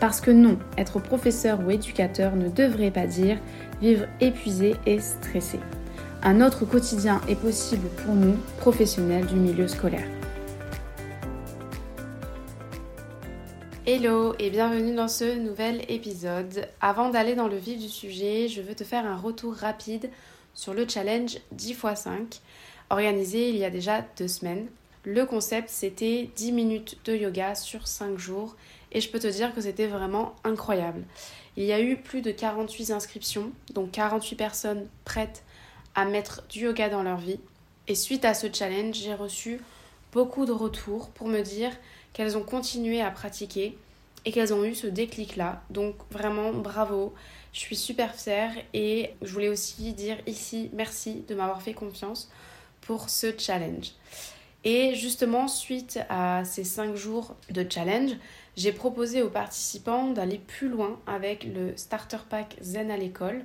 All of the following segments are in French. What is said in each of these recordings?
Parce que non, être professeur ou éducateur ne devrait pas dire vivre épuisé et stressé. Un autre quotidien est possible pour nous, professionnels du milieu scolaire. Hello et bienvenue dans ce nouvel épisode. Avant d'aller dans le vif du sujet, je veux te faire un retour rapide sur le challenge 10 x 5 organisé il y a déjà deux semaines. Le concept c'était 10 minutes de yoga sur 5 jours et je peux te dire que c'était vraiment incroyable. Il y a eu plus de 48 inscriptions, donc 48 personnes prêtes à mettre du yoga dans leur vie. Et suite à ce challenge, j'ai reçu beaucoup de retours pour me dire qu'elles ont continué à pratiquer et qu'elles ont eu ce déclic-là. Donc vraiment bravo, je suis super fière et je voulais aussi dire ici merci de m'avoir fait confiance pour ce challenge. Et justement, suite à ces 5 jours de challenge, j'ai proposé aux participants d'aller plus loin avec le Starter Pack Zen à l'école.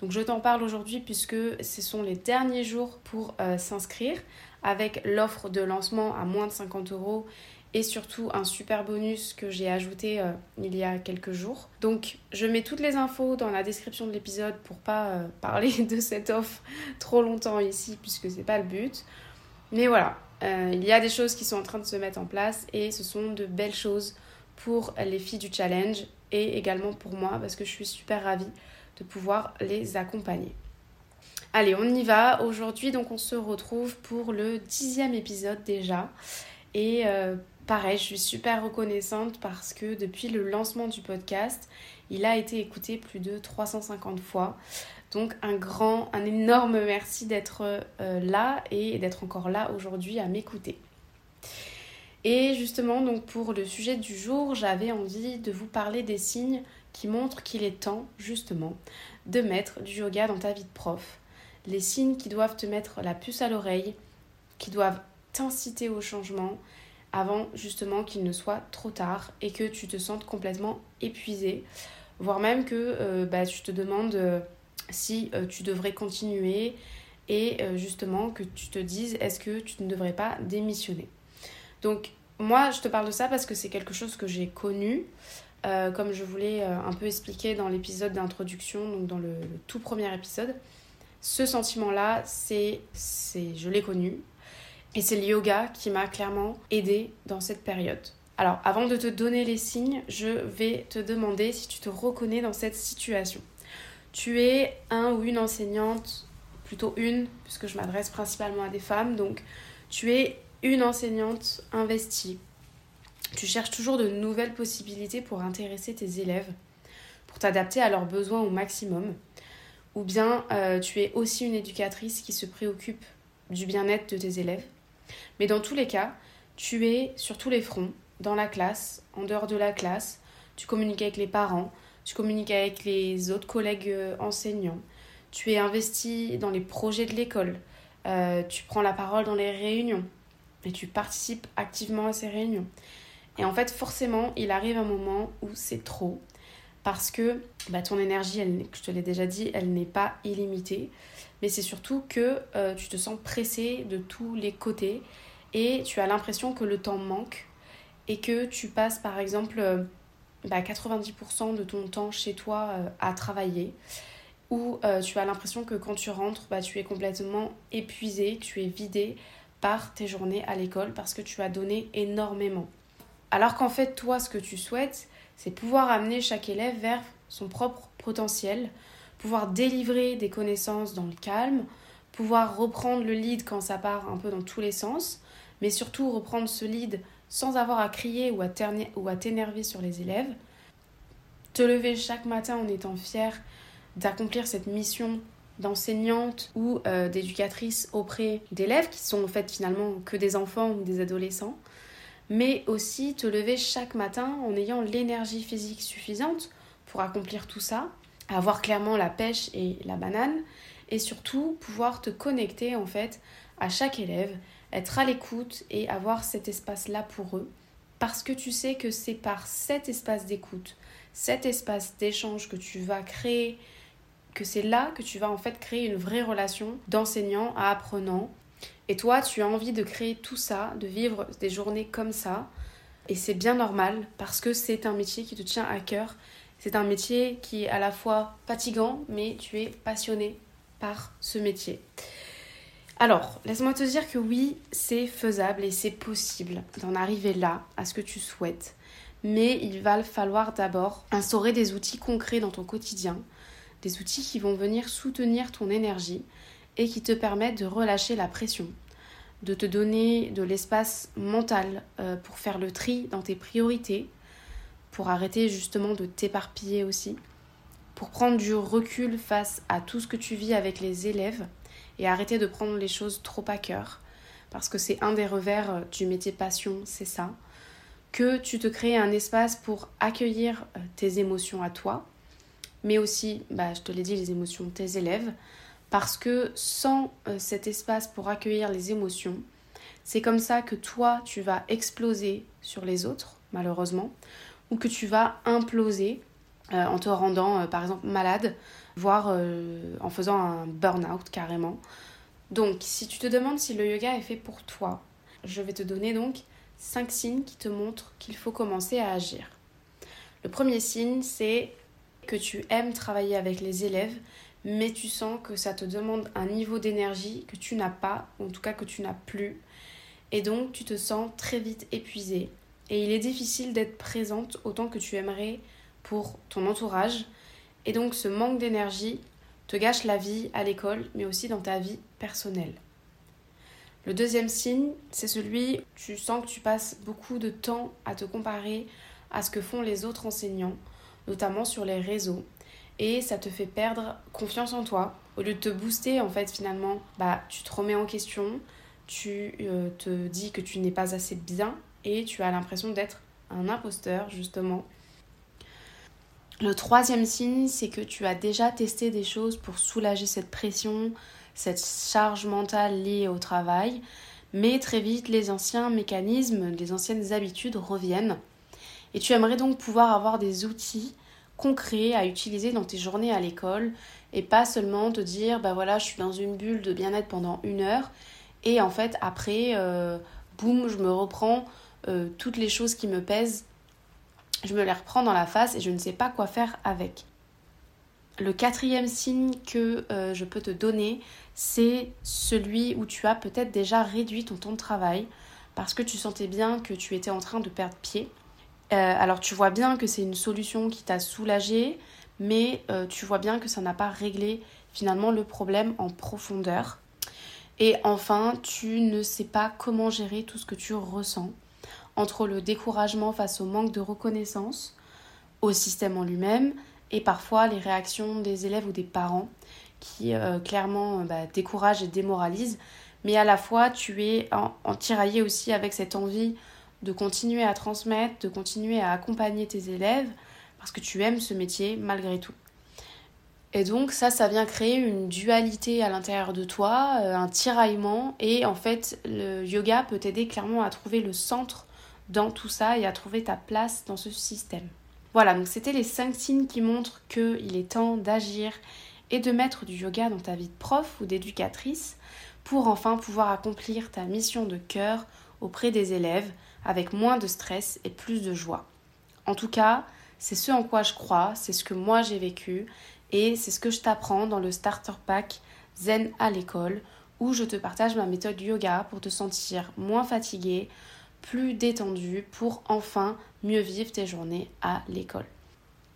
Donc je t'en parle aujourd'hui puisque ce sont les derniers jours pour euh, s'inscrire avec l'offre de lancement à moins de 50 euros et surtout un super bonus que j'ai ajouté euh, il y a quelques jours. Donc je mets toutes les infos dans la description de l'épisode pour pas euh, parler de cette offre trop longtemps ici puisque c'est pas le but. Mais voilà, il y a des choses qui sont en train de se mettre en place et ce sont de belles choses pour les filles du challenge et également pour moi parce que je suis super ravie de pouvoir les accompagner. Allez, on y va. Aujourd'hui, donc, on se retrouve pour le dixième épisode déjà. Et euh, pareil, je suis super reconnaissante parce que depuis le lancement du podcast, il a été écouté plus de 350 fois. Donc, un grand, un énorme merci d'être euh, là et d'être encore là aujourd'hui à m'écouter. Et justement, donc pour le sujet du jour, j'avais envie de vous parler des signes qui montrent qu'il est temps, justement, de mettre du yoga dans ta vie de prof. Les signes qui doivent te mettre la puce à l'oreille, qui doivent t'inciter au changement avant justement qu'il ne soit trop tard et que tu te sentes complètement épuisé, voire même que euh, bah, tu te demandes euh, si euh, tu devrais continuer et justement que tu te dises est-ce que tu ne devrais pas démissionner? Donc moi, je te parle de ça parce que c'est quelque chose que j'ai connu, comme je voulais un peu expliquer dans l'épisode d'introduction, donc dans le, tout premier épisode. Ce sentiment-là, c'est, je l'ai connu. Et c'est le yoga qui m'a clairement aidé dans cette période. Alors, avant de te donner les signes, je vais te demander si tu te reconnais dans cette situation. Tu es un ou une enseignante, plutôt une, puisque je m'adresse principalement à des femmes, donc tu es une enseignante investie. Tu cherches toujours de nouvelles possibilités pour intéresser tes élèves, pour t'adapter à leurs besoins au maximum. Ou bien euh, tu es aussi une éducatrice qui se préoccupe du bien-être de tes élèves. Mais dans tous les cas, tu es sur tous les fronts, dans la classe, en dehors de la classe, tu communiques avec les parents, tu communiques avec les autres collègues euh, enseignants, tu es investi dans les projets de l'école, euh, tu prends la parole dans les réunions, et tu participes activement à ces réunions. Et en fait, forcément, il arrive un moment où c'est trop parce que bah, ton énergie, je te l'ai déjà dit, elle n'est pas illimitée. Mais c'est surtout que euh, tu te sens pressé de tous les côtés et tu as l'impression que le temps manque et que tu passes par exemple 90% bah, de ton temps chez toi euh, à travailler ou euh, tu as l'impression que quand tu rentres, bah, tu es complètement épuisé, tu es vidé par tes journées à l'école parce que tu as donné énormément. Alors qu'en fait, toi, ce que tu souhaites, c'est pouvoir amener chaque élève vers son propre potentiel, pouvoir délivrer des connaissances dans le calme, pouvoir reprendre le lead quand ça part un peu dans tous les sens, mais surtout reprendre ce lead sans avoir à crier ou à t'énerver sur les élèves, te lever chaque matin en étant fier d'accomplir cette mission d'enseignantes ou euh, d'éducatrices auprès d'élèves qui sont en fait finalement que des enfants ou des adolescents, mais aussi te lever chaque matin en ayant l'énergie physique suffisante pour accomplir tout ça, avoir clairement la pêche et la banane, et surtout pouvoir te connecter en fait à chaque élève, être à l'écoute et avoir cet espace-là pour eux parce que tu sais que c'est par cet espace d'écoute, cet espace d'échange que tu vas créer, que c'est là que tu vas en fait créer une vraie relation d'enseignant à apprenant. Et toi, tu as envie de créer tout ça, de vivre des journées comme ça. Et c'est bien normal parce que c'est un métier qui te tient à cœur. C'est un métier qui est à la fois fatigant, mais tu es passionné par ce métier. Alors, laisse-moi te dire que oui, c'est faisable et c'est possible d'en arriver là, à ce que tu souhaites. Mais il va falloir d'abord instaurer des outils concrets dans ton quotidien, des outils qui vont venir soutenir ton énergie et qui te permettent de relâcher la pression, de te donner de l'espace mental euh, pour faire le tri dans tes priorités, pour arrêter justement de t'éparpiller aussi, pour prendre du recul face à tout ce que tu vis avec les élèves et arrêter de prendre les choses trop à cœur. Parce que c'est un des revers euh, du métier passion, c'est ça. Que tu te crées un espace pour accueillir euh, tes émotions à toi, mais aussi, bah, je te l'ai dit, les émotions de tes élèves. Parce que sans euh, cet espace pour accueillir les émotions, c'est comme ça que toi, tu vas exploser sur les autres, malheureusement, ou que tu vas imploser en te rendant, par exemple, malade voire euh, en faisant un burn-out carrément. Donc, si tu te demandes si le yoga est fait pour toi, je vais te donner donc 5 signes qui te montrent qu'il faut commencer à agir. Le premier signe, c'est que tu aimes travailler avec les élèves, mais tu sens que ça te demande un niveau d'énergie que tu n'as pas, en tout cas que tu n'as plus. Et donc, tu te sens très vite épuisé. Et il est difficile d'être présente autant que tu aimerais pour ton entourage, et donc ce manque d'énergie te gâche la vie à l'école, mais aussi dans ta vie personnelle. Le deuxième signe, c'est celui où tu sens que tu passes beaucoup de temps à te comparer à ce que font les autres enseignants, notamment sur les réseaux. Et ça te fait perdre confiance en toi. Au lieu de te booster, en fait, finalement, bah, tu te remets en question, tu euh, te dis que tu n'es pas assez bien et tu as l'impression d'être un imposteur, justement, le troisième signe, c'est que tu as déjà testé des choses pour soulager cette pression, cette charge mentale liée au travail, mais très vite les anciens mécanismes, les anciennes habitudes reviennent. Et tu aimerais donc pouvoir avoir des outils concrets à utiliser dans tes journées à l'école et pas seulement te dire bah voilà je suis dans une bulle de bien-être pendant une heure et en fait après euh, boum je me reprends euh, toutes les choses qui me pèsent je me les reprends dans la face et je ne sais pas quoi faire avec. Le quatrième signe que euh, je peux te donner, c'est celui où tu as peut-être déjà réduit ton temps de travail parce que tu sentais bien que tu étais en train de perdre pied. Euh, alors tu vois bien que c'est une solution qui t'a soulagé, mais euh, tu vois bien que ça n'a pas réglé finalement le problème en profondeur. Et enfin, tu ne sais pas comment gérer tout ce que tu ressens entre le découragement face au manque de reconnaissance, au système en lui-même, et parfois les réactions des élèves ou des parents qui euh, clairement bah, découragent et démoralisent, mais à la fois tu es en, en tiraillé aussi avec cette envie de continuer à transmettre, de continuer à accompagner tes élèves, parce que tu aimes ce métier malgré tout. Et donc ça, ça vient créer une dualité à l'intérieur de toi, euh, un tiraillement, et en fait le yoga peut t'aider clairement à trouver le centre dans tout ça et à trouver ta place dans ce système. Voilà, donc c'était les 5 signes qui montrent qu'il est temps d'agir et de mettre du yoga dans ta vie de prof ou d'éducatrice pour enfin pouvoir accomplir ta mission de cœur auprès des élèves avec moins de stress et plus de joie. En tout cas, c'est ce en quoi je crois, c'est ce que moi j'ai vécu et c'est ce que je t'apprends dans le starter pack Zen à l'école où je te partage ma méthode yoga pour te sentir moins fatigué, plus détendu pour enfin mieux vivre tes journées à l'école.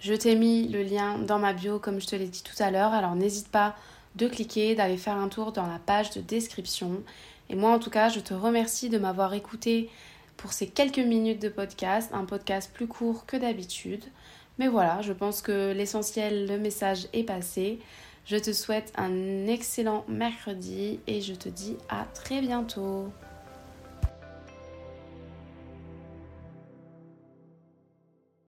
Je t'ai mis le lien dans ma bio comme je te l'ai dit tout à l'heure, alors n'hésite pas de cliquer, d'aller faire un tour dans la page de description. Et moi en tout cas, je te remercie de m'avoir écouté pour ces quelques minutes de podcast, un podcast plus court que d'habitude. Mais voilà, je pense que l'essentiel, le message est passé. Je te souhaite un excellent mercredi et je te dis à très bientôt.